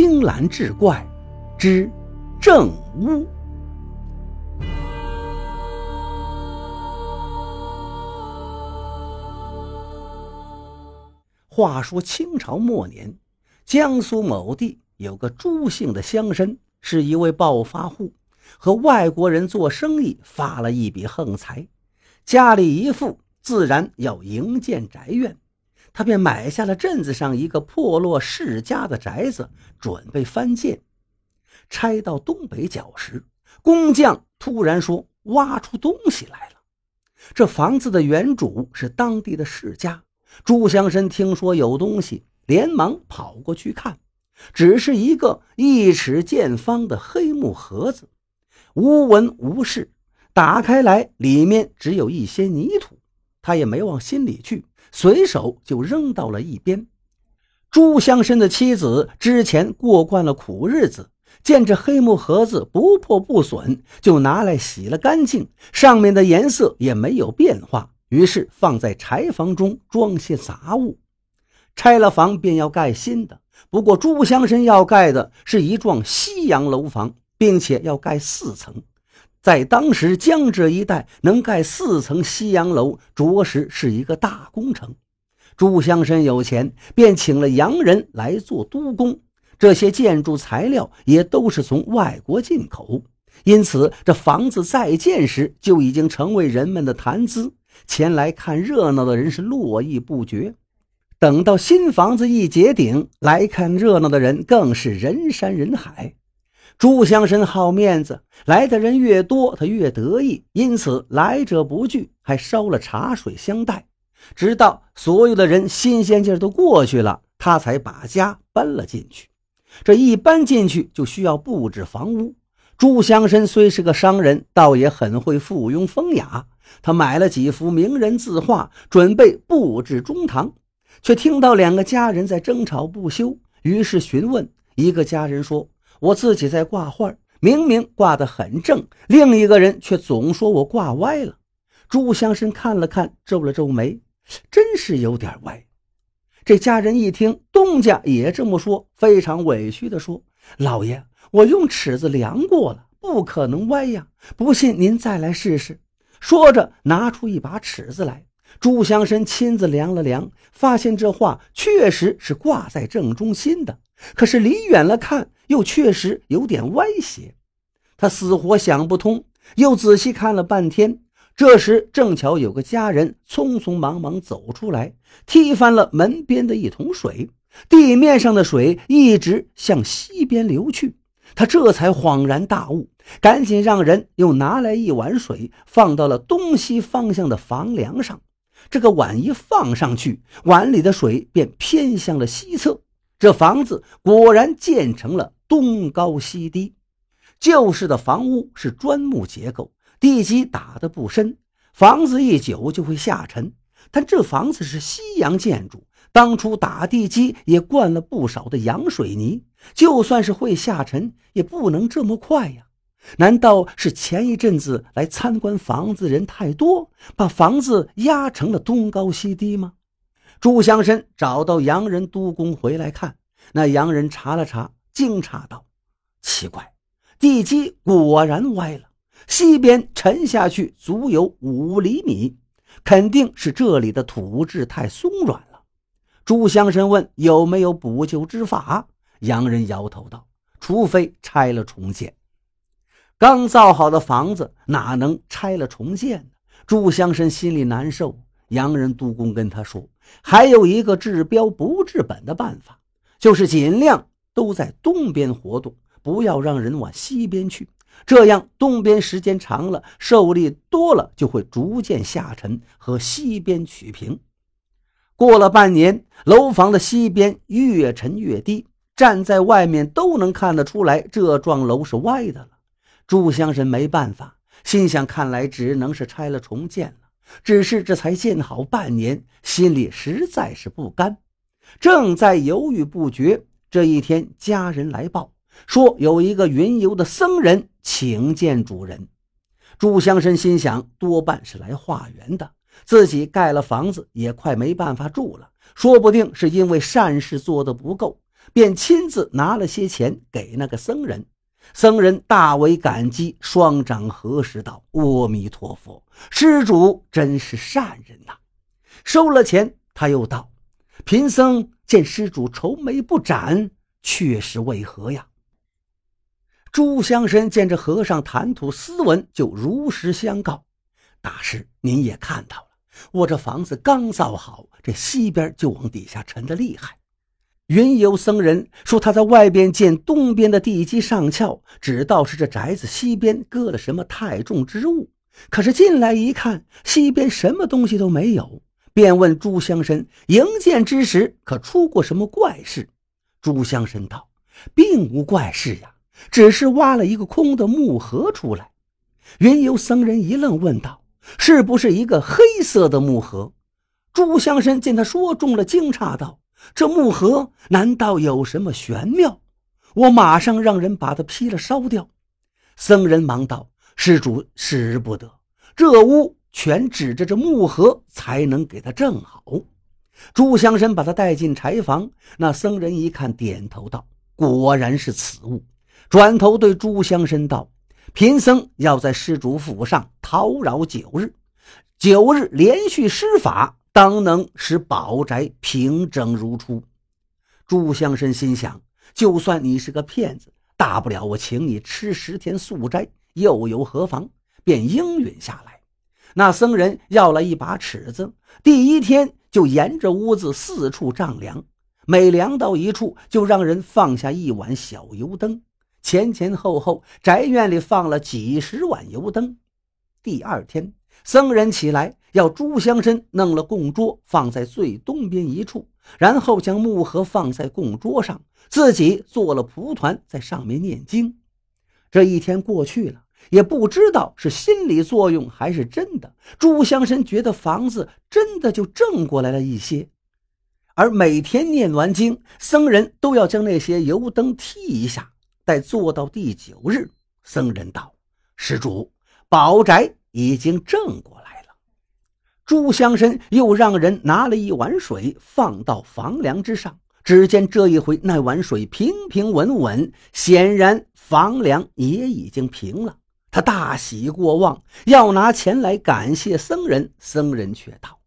青蓝志怪之正屋。话说清朝末年，江苏某地有个朱姓的乡绅，是一位暴发户，和外国人做生意发了一笔横财，家里一富，自然要营建宅院。他便买下了镇子上一个破落世家的宅子，准备翻建。拆到东北角时，工匠突然说挖出东西来了。这房子的原主是当地的世家。朱香生听说有东西，连忙跑过去看，只是一个一尺见方的黑木盒子，无纹无饰，打开来里面只有一些泥土。他也没往心里去，随手就扔到了一边。朱乡绅的妻子之前过惯了苦日子，见这黑木盒子不破不损，就拿来洗了干净，上面的颜色也没有变化。于是放在柴房中装些杂物，拆了房便要盖新的。不过朱乡绅要盖的是一幢西洋楼房，并且要盖四层。在当时江浙一带，能盖四层西洋楼，着实是一个大工程。朱香生有钱，便请了洋人来做督工。这些建筑材料也都是从外国进口，因此这房子在建时就已经成为人们的谈资。前来看热闹的人是络绎不绝，等到新房子一结顶，来看热闹的人更是人山人海。朱乡绅好面子，来的人越多，他越得意，因此来者不拒，还烧了茶水相待。直到所有的人新鲜劲儿都过去了，他才把家搬了进去。这一搬进去，就需要布置房屋。朱乡绅虽是个商人，倒也很会附庸风雅。他买了几幅名人字画，准备布置中堂，却听到两个家人在争吵不休。于是询问一个家人说：“我自己在挂画，明明挂得很正，另一个人却总说我挂歪了。”朱香生看了看，皱了皱眉，真是有点歪。这家人一听东家也这么说，非常委屈地说：“老爷。”我用尺子量过了，不可能歪呀！不信您再来试试。说着，拿出一把尺子来。朱香生亲自量了量，发现这画确实是挂在正中心的，可是离远了看，又确实有点歪斜。他死活想不通，又仔细看了半天。这时正巧有个家人匆匆忙忙走出来，踢翻了门边的一桶水，地面上的水一直向西边流去。他这才恍然大悟，赶紧让人又拿来一碗水，放到了东西方向的房梁上。这个碗一放上去，碗里的水便偏向了西侧。这房子果然建成了东高西低。旧式的房屋是砖木结构，地基打得不深，房子一久就会下沉。但这房子是西洋建筑。当初打地基也灌了不少的洋水泥，就算是会下沉，也不能这么快呀！难道是前一阵子来参观房子人太多，把房子压成了东高西低吗？朱乡绅找到洋人督工回来看，那洋人查了查，惊诧道：“奇怪，地基果然歪了，西边沉下去足有五厘米，肯定是这里的土质太松软了。”朱乡绅问：“有没有补救之法？”洋人摇头道：“除非拆了重建。刚造好的房子哪能拆了重建呢？”朱乡绅心里难受。洋人督工跟他说：“还有一个治标不治本的办法，就是尽量都在东边活动，不要让人往西边去。这样东边时间长了，受力多了，就会逐渐下沉，和西边取平。”过了半年，楼房的西边越沉越低，站在外面都能看得出来，这幢楼是歪的了。朱乡绅没办法，心想：看来只能是拆了重建了。只是这才建好半年，心里实在是不甘，正在犹豫不决。这一天，家人来报说有一个云游的僧人请见主人。朱乡绅心想，多半是来化缘的。自己盖了房子，也快没办法住了。说不定是因为善事做得不够，便亲自拿了些钱给那个僧人。僧人大为感激，双掌合十道：“阿弥陀佛，施主真是善人呐！”收了钱，他又道：“贫僧见施主愁眉不展，却是为何呀？”朱香生见这和尚谈吐斯文，就如实相告：“大师，您也看到了，我这房子刚造好，这西边就往底下沉的厉害。”云游僧人说：“他在外边见东边的地基上翘，只道是这宅子西边搁了什么太重之物。可是进来一看，西边什么东西都没有。便问朱香生营建之时可出过什么怪事？”朱香生道：“并无怪事呀，只是挖了一个空的木盒出来。”云游僧人一愣，问道：“是不是一个黑色的木盒？”朱香生见他说中了，惊诧道。这木盒难道有什么玄妙？我马上让人把它劈了烧掉。僧人忙道：“施主使不得，这屋全指着这木盒才能给他正好。”朱香生把他带进柴房，那僧人一看，点头道：“果然是此物。”转头对朱香生道：“贫僧要在施主府上叨扰九日，九日连续施法。”当能使宝宅平整如初。朱香生心想：就算你是个骗子，大不了我请你吃十天素斋，又有何妨？便应允下来。那僧人要了一把尺子，第一天就沿着屋子四处丈量，每量到一处，就让人放下一碗小油灯。前前后后，宅院里放了几十碗油灯。第二天。僧人起来，要朱香生弄了供桌放在最东边一处，然后将木盒放在供桌上，自己做了蒲团在上面念经。这一天过去了，也不知道是心理作用还是真的，朱香生觉得房子真的就正过来了一些。而每天念完经，僧人都要将那些油灯剔一下。待做到第九日，僧人道：“施主，宝宅。”已经正过。朱香生又让人拿了一碗水放到房梁之上，只见这一回那碗水平平稳稳，显然房梁也已经平了。他大喜过望，要拿钱来感谢僧人。僧人却道：“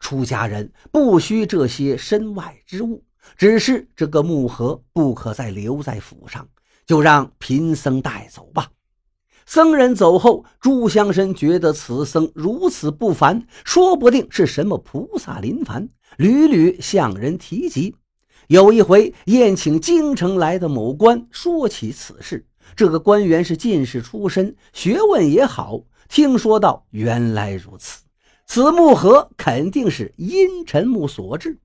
出家人不需这些身外之物，只是这个木盒不可再留在府上，就让贫僧带走吧。”僧人走后，朱香生觉得此僧如此不凡，说不定是什么菩萨临凡，屡屡向人提及。有一回宴请京城来的某官，说起此事。这个官员是进士出身，学问也好。听说到原来如此，此木盒肯定是阴沉木所制。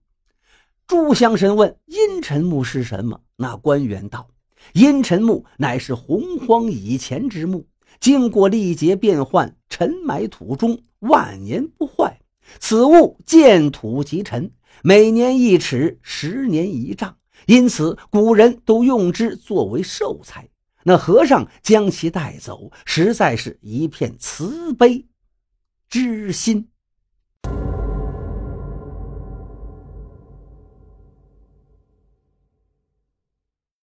朱香生问：“阴沉木是什么？”那官员道：“阴沉木乃是洪荒以前之木。”经过历劫变换，尘埋土中，万年不坏。此物见土即沉，每年一尺，十年一丈，因此古人都用之作为寿材。那和尚将其带走，实在是一片慈悲之心。